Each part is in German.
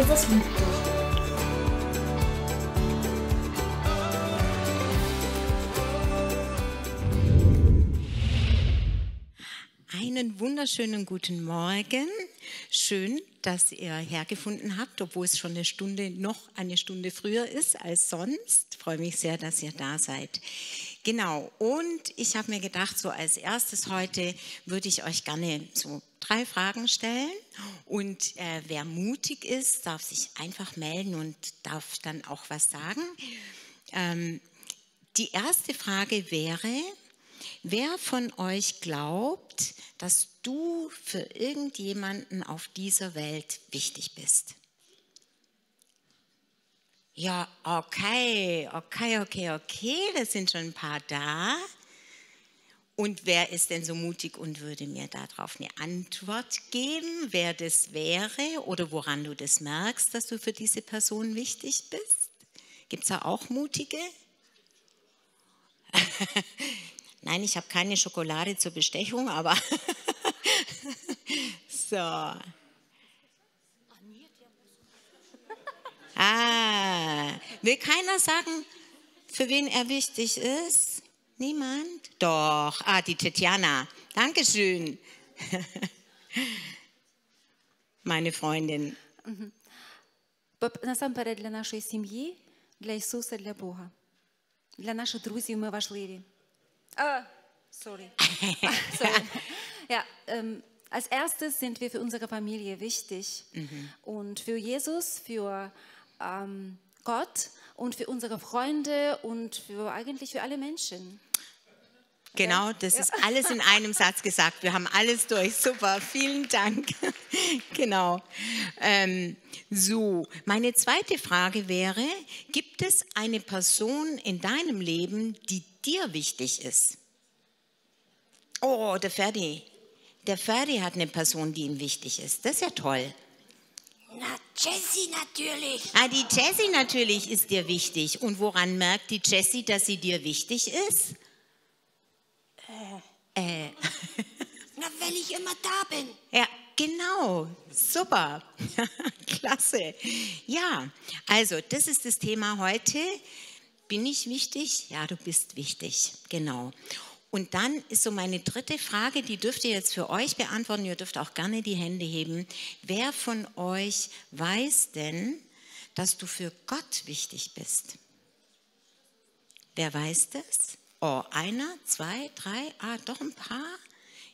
Jesus liebt dich. Einen wunderschönen guten Morgen. Schön, dass ihr hergefunden habt, obwohl es schon eine Stunde, noch eine Stunde früher ist als sonst. Ich freue mich sehr, dass ihr da seid. Genau, und ich habe mir gedacht, so als erstes heute würde ich euch gerne so drei Fragen stellen. Und äh, wer mutig ist, darf sich einfach melden und darf dann auch was sagen. Ähm, die erste Frage wäre, wer von euch glaubt, dass du für irgendjemanden auf dieser Welt wichtig bist? Ja, okay, okay, okay, okay, da sind schon ein paar da. Und wer ist denn so mutig und würde mir darauf eine Antwort geben, wer das wäre oder woran du das merkst, dass du für diese Person wichtig bist? Gibt es da auch mutige? Nein, ich habe keine Schokolade zur Bestechung, aber so. Ah, will keiner sagen, für wen er wichtig ist? Niemand? Doch. Ah, die Tetjana. Dankeschön. Meine Freundin. Поп- Насамперед для нашої сім'ї, для Ісуса, для Бога. Для наших друзів ми важливі. Ah, sorry. Ah, sorry. Ja, ähm, als erstes sind wir für unsere Familie wichtig. Und für Jesus, für ähm, Gott und für unsere Freunde und für eigentlich für alle Menschen. Genau, das ist alles in einem Satz gesagt. Wir haben alles durch. Super, vielen Dank. genau. Ähm, so, meine zweite Frage wäre, gibt es eine Person in deinem Leben, die dir wichtig ist? Oh, der Ferdi. Der Ferdi hat eine Person, die ihm wichtig ist. Das ist ja toll. Na, Jessie natürlich. Ah, die Jessie natürlich ist dir wichtig. Und woran merkt die Jessie, dass sie dir wichtig ist? Äh. äh. Na, weil ich immer da bin. Ja, genau. Super. Klasse. Ja, also das ist das Thema heute. Bin ich wichtig? Ja, du bist wichtig. Genau. Und dann ist so meine dritte Frage, die dürft ihr jetzt für euch beantworten. Ihr dürft auch gerne die Hände heben. Wer von euch weiß denn, dass du für Gott wichtig bist? Wer weiß das? Oh, einer, zwei, drei, ah, doch ein paar.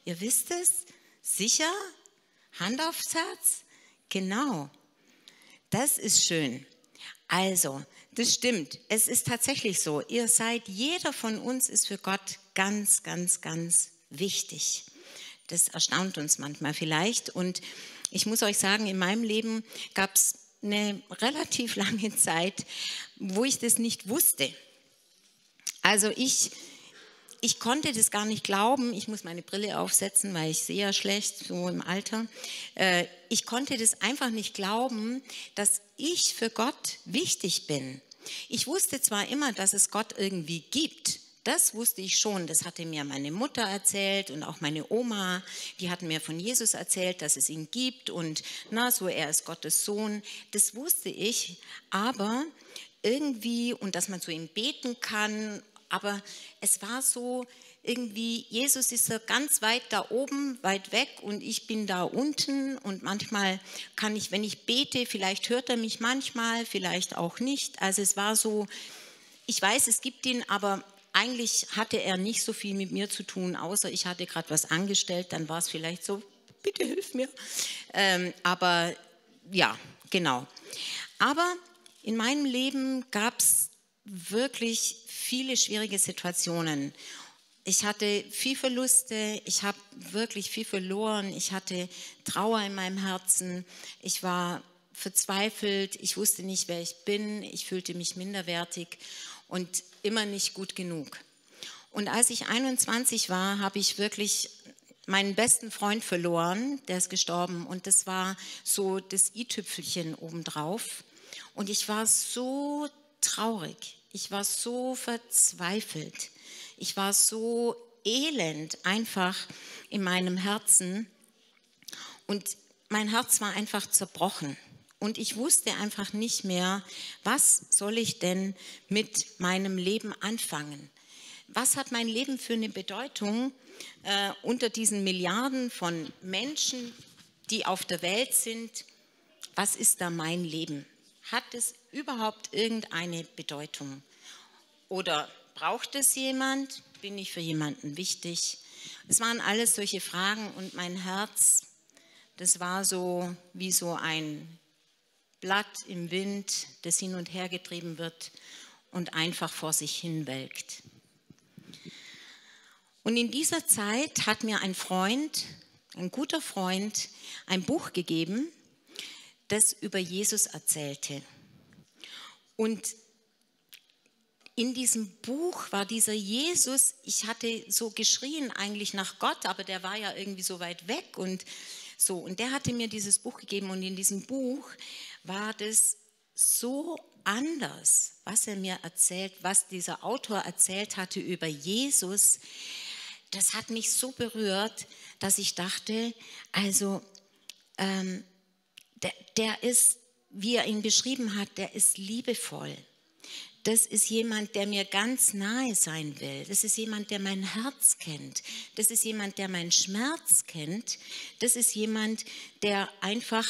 Ihr wisst es? Sicher? Hand aufs Herz? Genau. Das ist schön. Also, das stimmt. Es ist tatsächlich so. Ihr seid, jeder von uns ist für Gott ganz, ganz, ganz wichtig. Das erstaunt uns manchmal vielleicht. Und ich muss euch sagen, in meinem Leben gab es eine relativ lange Zeit, wo ich das nicht wusste. Also ich, ich konnte das gar nicht glauben. Ich muss meine Brille aufsetzen, weil ich sehe ja schlecht, so im Alter. Äh, Ich konnte das einfach nicht glauben, dass ich für Gott wichtig bin. Ich wusste zwar immer, dass es Gott irgendwie gibt. Das wusste ich schon. Das hatte mir meine Mutter erzählt und auch meine Oma. Die hatten mir von Jesus erzählt, dass es ihn gibt und na, so er ist Gottes Sohn. Das wusste ich. Aber irgendwie und dass man zu ihm beten kann. Aber es war so irgendwie, Jesus ist so ganz weit da oben, weit weg und ich bin da unten und manchmal kann ich, wenn ich bete, vielleicht hört er mich manchmal, vielleicht auch nicht. Also es war so, ich weiß, es gibt ihn, aber eigentlich hatte er nicht so viel mit mir zu tun, außer ich hatte gerade was angestellt, dann war es vielleicht so, bitte hilf mir. Ähm, aber ja, genau. Aber in meinem Leben gab es wirklich viele schwierige Situationen. Ich hatte viel Verluste, ich habe wirklich viel verloren, ich hatte Trauer in meinem Herzen, ich war verzweifelt, ich wusste nicht, wer ich bin, ich fühlte mich minderwertig und immer nicht gut genug. Und als ich 21 war, habe ich wirklich meinen besten Freund verloren, der ist gestorben und das war so das i-Tüpfelchen obendrauf. Und ich war so traurig, ich war so verzweifelt, ich war so elend einfach in meinem Herzen und mein Herz war einfach zerbrochen. und ich wusste einfach nicht mehr, was soll ich denn mit meinem Leben anfangen? Was hat mein Leben für eine Bedeutung äh, unter diesen Milliarden von Menschen, die auf der Welt sind? Was ist da mein Leben? Hat es überhaupt irgendeine Bedeutung? Oder braucht es jemand? Bin ich für jemanden wichtig? Es waren alles solche Fragen und mein Herz, das war so wie so ein Blatt im Wind, das hin und her getrieben wird und einfach vor sich hin welkt. Und in dieser Zeit hat mir ein Freund, ein guter Freund, ein Buch gegeben, das über Jesus erzählte. Und in diesem Buch war dieser Jesus, ich hatte so geschrien eigentlich nach Gott, aber der war ja irgendwie so weit weg und so. Und der hatte mir dieses Buch gegeben und in diesem Buch war das so anders, was er mir erzählt, was dieser Autor erzählt hatte über Jesus. Das hat mich so berührt, dass ich dachte, also ähm, der, der ist, wie er ihn beschrieben hat, der ist liebevoll das ist jemand, der mir ganz nahe sein will. Das ist jemand, der mein Herz kennt. Das ist jemand, der meinen Schmerz kennt. Das ist jemand, der einfach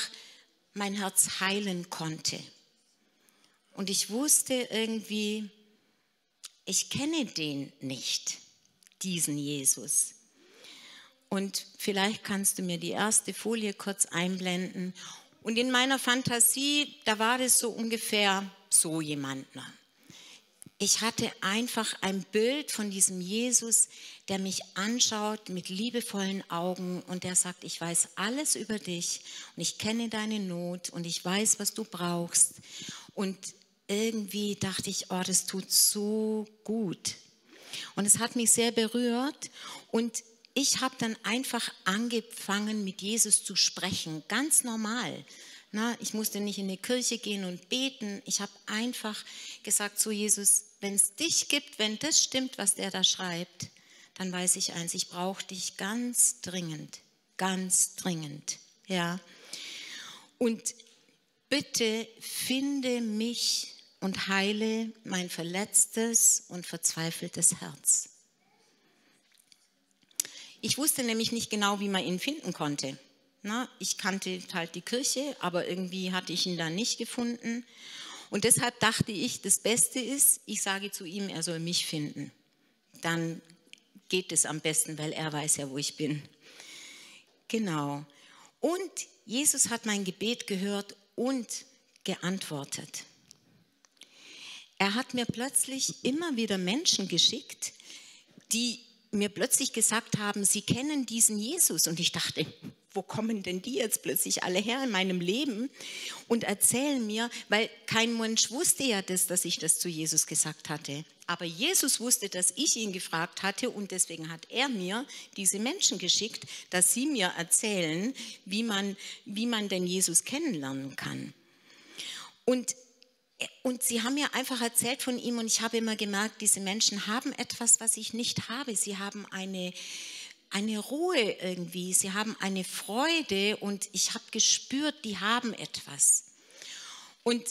mein Herz heilen konnte. Und ich wusste irgendwie, ich kenne den nicht, diesen Jesus. Und vielleicht kannst du mir die erste Folie kurz einblenden. Und in meiner Fantasie, da war das so ungefähr so jemand. Ich hatte einfach ein Bild von diesem Jesus, der mich anschaut mit liebevollen Augen und der sagt, ich weiß alles über dich und ich kenne deine Not und ich weiß, was du brauchst. Und irgendwie dachte ich, oh, das tut so gut. Und es hat mich sehr berührt und ich habe dann einfach angefangen, mit Jesus zu sprechen, ganz normal. Na, ich musste nicht in die Kirche gehen und beten. Ich habe einfach gesagt zu Jesus, wenn es dich gibt, wenn das stimmt, was der da schreibt, dann weiß ich eins, ich brauche dich ganz dringend, ganz dringend. Ja. Und bitte finde mich und heile mein verletztes und verzweifeltes Herz. Ich wusste nämlich nicht genau, wie man ihn finden konnte. Na, ich kannte halt die Kirche, aber irgendwie hatte ich ihn da nicht gefunden. Und deshalb dachte ich, das Beste ist, ich sage zu ihm, er soll mich finden. Dann geht es am besten, weil er weiß ja, wo ich bin. Genau. Und Jesus hat mein Gebet gehört und geantwortet. Er hat mir plötzlich immer wieder Menschen geschickt, die mir plötzlich gesagt haben, sie kennen diesen Jesus. Und ich dachte, wo kommen denn die jetzt plötzlich alle her in meinem Leben und erzählen mir, weil kein Mensch wusste ja das, dass ich das zu Jesus gesagt hatte. Aber Jesus wusste, dass ich ihn gefragt hatte und deswegen hat er mir diese Menschen geschickt, dass sie mir erzählen, wie man, wie man denn Jesus kennenlernen kann. Und und sie haben mir einfach erzählt von ihm und ich habe immer gemerkt, diese Menschen haben etwas, was ich nicht habe. Sie haben eine, eine Ruhe irgendwie, sie haben eine Freude und ich habe gespürt, die haben etwas. Und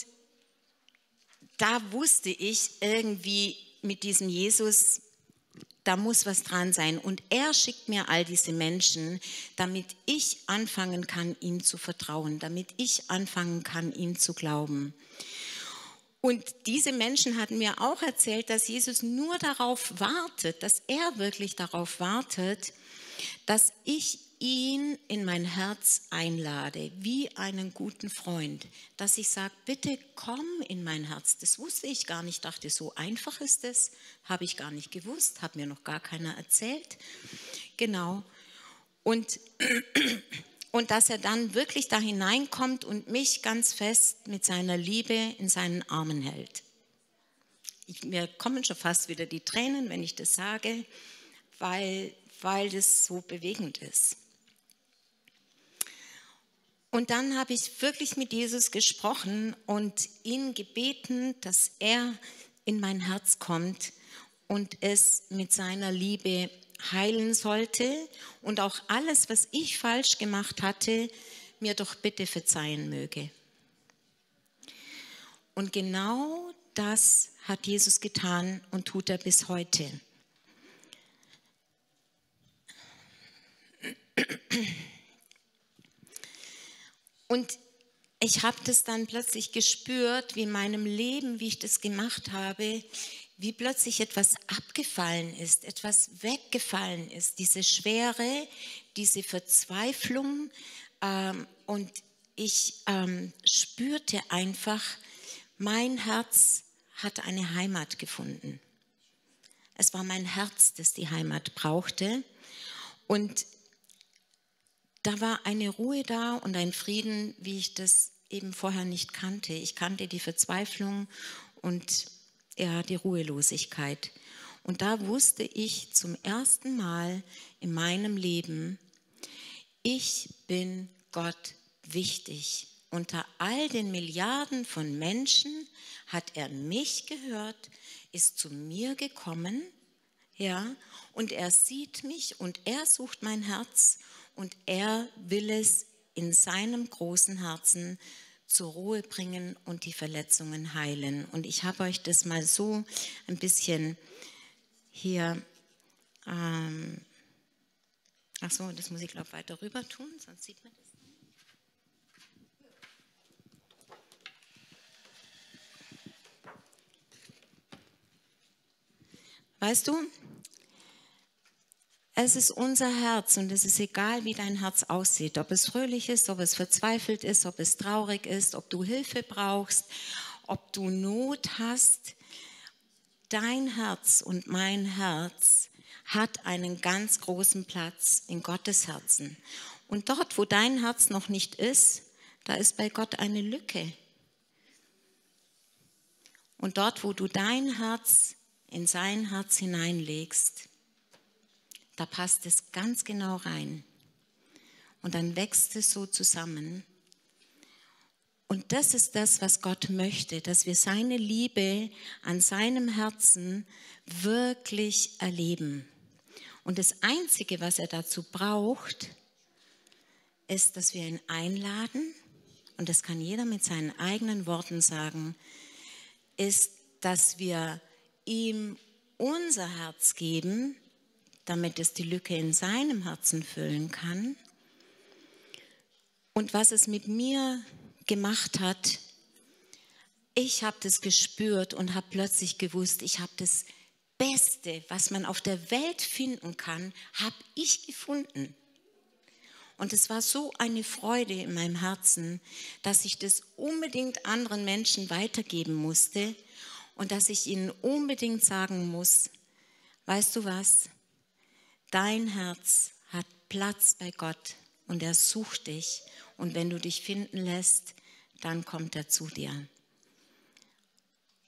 da wusste ich irgendwie mit diesem Jesus, da muss was dran sein. Und er schickt mir all diese Menschen, damit ich anfangen kann, ihm zu vertrauen, damit ich anfangen kann, ihm zu glauben. Und diese Menschen hatten mir auch erzählt, dass Jesus nur darauf wartet, dass er wirklich darauf wartet, dass ich ihn in mein Herz einlade, wie einen guten Freund, dass ich sage, bitte komm in mein Herz. Das wusste ich gar nicht, dachte, so einfach ist es, habe ich gar nicht gewusst, hat mir noch gar keiner erzählt. Genau. Und, und dass er dann wirklich da hineinkommt und mich ganz fest mit seiner Liebe in seinen Armen hält. Ich, mir kommen schon fast wieder die Tränen, wenn ich das sage, weil weil das so bewegend ist. Und dann habe ich wirklich mit Jesus gesprochen und ihn gebeten, dass er in mein Herz kommt und es mit seiner Liebe heilen sollte und auch alles, was ich falsch gemacht hatte, mir doch bitte verzeihen möge. Und genau das hat Jesus getan und tut er bis heute. Und ich habe das dann plötzlich gespürt, wie in meinem Leben, wie ich das gemacht habe, wie plötzlich etwas abgefallen ist, etwas weggefallen ist, diese Schwere, diese Verzweiflung. Ähm, und ich ähm, spürte einfach, mein Herz hat eine Heimat gefunden. Es war mein Herz, das die Heimat brauchte. Und da war eine Ruhe da und ein Frieden, wie ich das eben vorher nicht kannte. Ich kannte die Verzweiflung und ja, die Ruhelosigkeit. Und da wusste ich zum ersten Mal in meinem Leben, ich bin Gott wichtig. Unter all den Milliarden von Menschen hat er mich gehört, ist zu mir gekommen, ja, und er sieht mich und er sucht mein Herz und er will es in seinem großen Herzen zur Ruhe bringen und die Verletzungen heilen. Und ich habe euch das mal so ein bisschen hier, ähm, ach so, das muss ich glaube weiter rüber tun, sonst sieht man das. Weißt du, es ist unser Herz und es ist egal, wie dein Herz aussieht, ob es fröhlich ist, ob es verzweifelt ist, ob es traurig ist, ob du Hilfe brauchst, ob du Not hast. Dein Herz und mein Herz hat einen ganz großen Platz in Gottes Herzen. Und dort, wo dein Herz noch nicht ist, da ist bei Gott eine Lücke. Und dort, wo du dein Herz in sein Herz hineinlegst, da passt es ganz genau rein. Und dann wächst es so zusammen. Und das ist das, was Gott möchte, dass wir seine Liebe an seinem Herzen wirklich erleben. Und das Einzige, was er dazu braucht, ist, dass wir ihn einladen, und das kann jeder mit seinen eigenen Worten sagen, ist, dass wir ihm unser Herz geben damit es die Lücke in seinem Herzen füllen kann. Und was es mit mir gemacht hat, ich habe das gespürt und habe plötzlich gewusst, ich habe das Beste, was man auf der Welt finden kann, habe ich gefunden. Und es war so eine Freude in meinem Herzen, dass ich das unbedingt anderen Menschen weitergeben musste und dass ich ihnen unbedingt sagen muss, weißt du was, Dein Herz hat Platz bei Gott und er sucht dich. Und wenn du dich finden lässt, dann kommt er zu dir.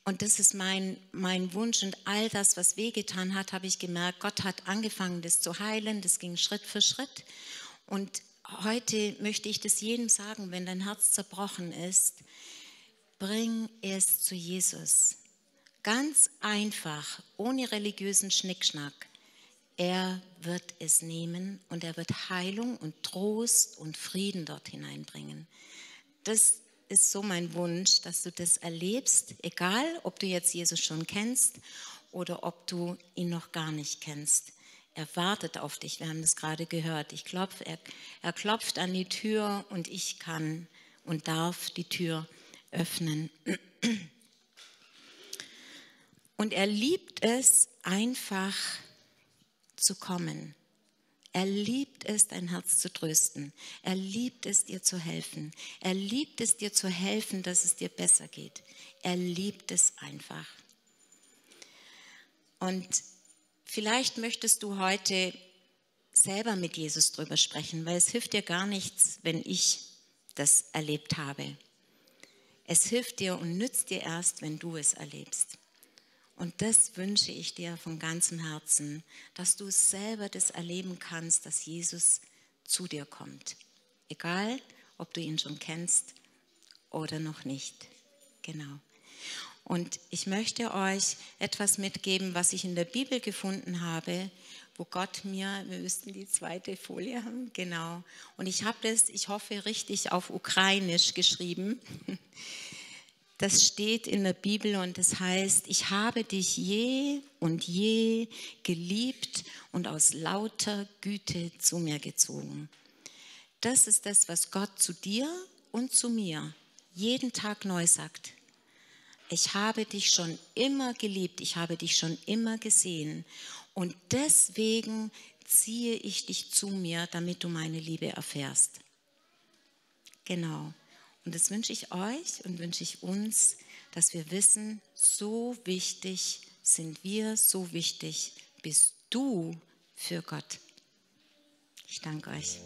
Und das ist mein, mein Wunsch und all das, was wehgetan hat, habe ich gemerkt, Gott hat angefangen, das zu heilen. Das ging Schritt für Schritt. Und heute möchte ich das jedem sagen, wenn dein Herz zerbrochen ist, bring es zu Jesus. Ganz einfach, ohne religiösen Schnickschnack. Er wird es nehmen und er wird Heilung und Trost und Frieden dort hineinbringen. Das ist so mein Wunsch, dass du das erlebst, egal ob du jetzt Jesus schon kennst oder ob du ihn noch gar nicht kennst. Er wartet auf dich, wir haben das gerade gehört. Ich klopf, er, er klopft an die Tür und ich kann und darf die Tür öffnen. Und er liebt es einfach, zu kommen. Er liebt es, dein Herz zu trösten. Er liebt es, dir zu helfen. Er liebt es, dir zu helfen, dass es dir besser geht. Er liebt es einfach. Und vielleicht möchtest du heute selber mit Jesus drüber sprechen, weil es hilft dir gar nichts, wenn ich das erlebt habe. Es hilft dir und nützt dir erst, wenn du es erlebst. Und das wünsche ich dir von ganzem Herzen, dass du selber das erleben kannst, dass Jesus zu dir kommt. Egal, ob du ihn schon kennst oder noch nicht. Genau. Und ich möchte euch etwas mitgeben, was ich in der Bibel gefunden habe, wo Gott mir, wir müssten die zweite Folie haben, genau. Und ich habe das, ich hoffe, richtig auf Ukrainisch geschrieben. das steht in der Bibel und das heißt, ich habe dich je und je geliebt und aus lauter Güte zu mir gezogen. Das ist das, was Gott zu dir und zu mir jeden Tag neu sagt. Ich habe dich schon immer geliebt, ich habe dich schon immer gesehen und deswegen ziehe ich dich zu mir, damit du meine Liebe erfährst. Genau. Und das wünsche ich euch und wünsche ich uns, dass wir wissen, so wichtig sind wir, so wichtig bist du für Gott. Ich danke euch.